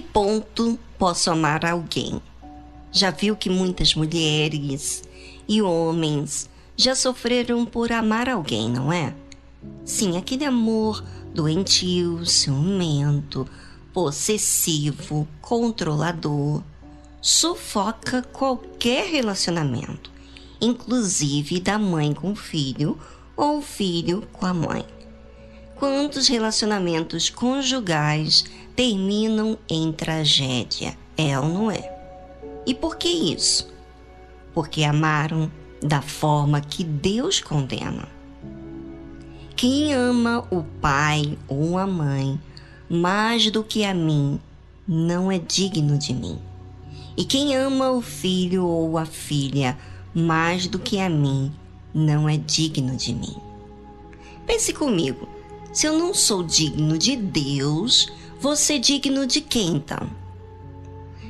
ponto posso amar alguém? Já viu que muitas mulheres e homens já sofreram por amar alguém, não é? Sim, aquele amor doentio, ciumento, possessivo, controlador, sufoca qualquer relacionamento, inclusive da mãe com o filho ou o filho com a mãe. Quantos relacionamentos conjugais terminam em tragédia? É ou não é? E por que isso? Porque amaram da forma que Deus condena. Quem ama o pai ou a mãe mais do que a mim não é digno de mim. E quem ama o filho ou a filha mais do que a mim não é digno de mim. Pense comigo: se eu não sou digno de Deus, vou ser digno de quem então?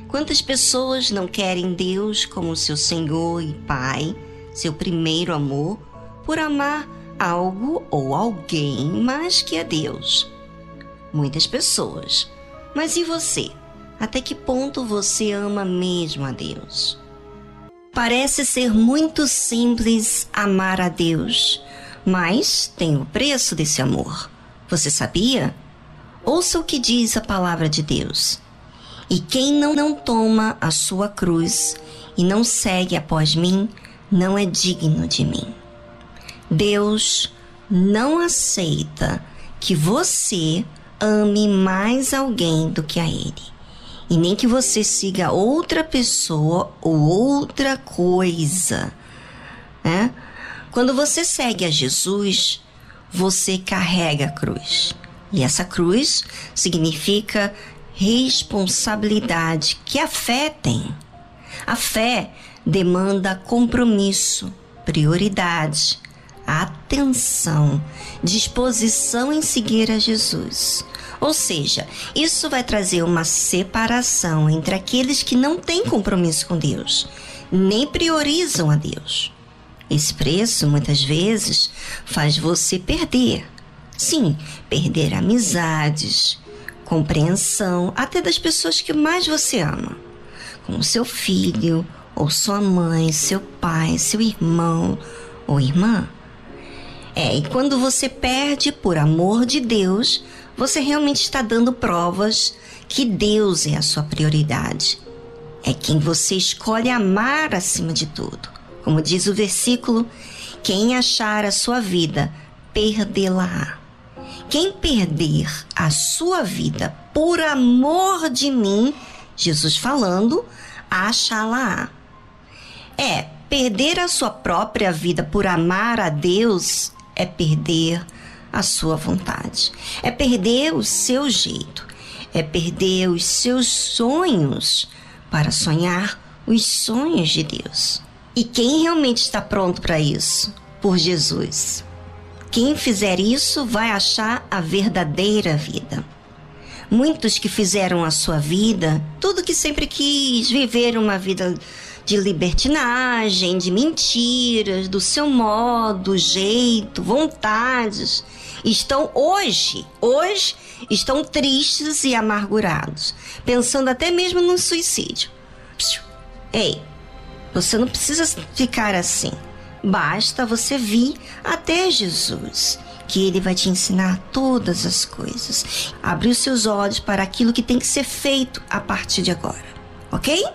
Quantas pessoas não querem Deus como seu Senhor e Pai, seu primeiro amor, por amar algo ou alguém mais que a Deus? Muitas pessoas. Mas e você? Até que ponto você ama mesmo a Deus? Parece ser muito simples amar a Deus, mas tem o preço desse amor. Você sabia? Ouça o que diz a palavra de Deus. E quem não, não toma a sua cruz e não segue após mim, não é digno de mim. Deus não aceita que você ame mais alguém do que a Ele. E nem que você siga outra pessoa ou outra coisa. Né? Quando você segue a Jesus, você carrega a cruz. E essa cruz significa responsabilidade que a fé tem. A fé demanda compromisso, prioridade, atenção, disposição em seguir a Jesus. Ou seja, isso vai trazer uma separação entre aqueles que não têm compromisso com Deus, nem priorizam a Deus. Esse preço, muitas vezes, faz você perder. Sim, perder amizades, compreensão até das pessoas que mais você ama, como seu filho, ou sua mãe, seu pai, seu irmão ou irmã. É, e quando você perde por amor de Deus, você realmente está dando provas que Deus é a sua prioridade. É quem você escolhe amar acima de tudo. Como diz o versículo: quem achar a sua vida, perdê-la. Quem perder a sua vida por amor de mim, Jesus falando, achá-la. É, perder a sua própria vida por amar a Deus é perder a sua vontade, é perder o seu jeito, é perder os seus sonhos para sonhar os sonhos de Deus. E quem realmente está pronto para isso? Por Jesus. Quem fizer isso vai achar a verdadeira vida. Muitos que fizeram a sua vida, tudo que sempre quis, viver uma vida de libertinagem, de mentiras, do seu modo, jeito, vontades, estão hoje, hoje, estão tristes e amargurados, pensando até mesmo no suicídio. Ei, você não precisa ficar assim. Basta você vir até Jesus, que ele vai te ensinar todas as coisas. Abrir os seus olhos para aquilo que tem que ser feito a partir de agora, ok?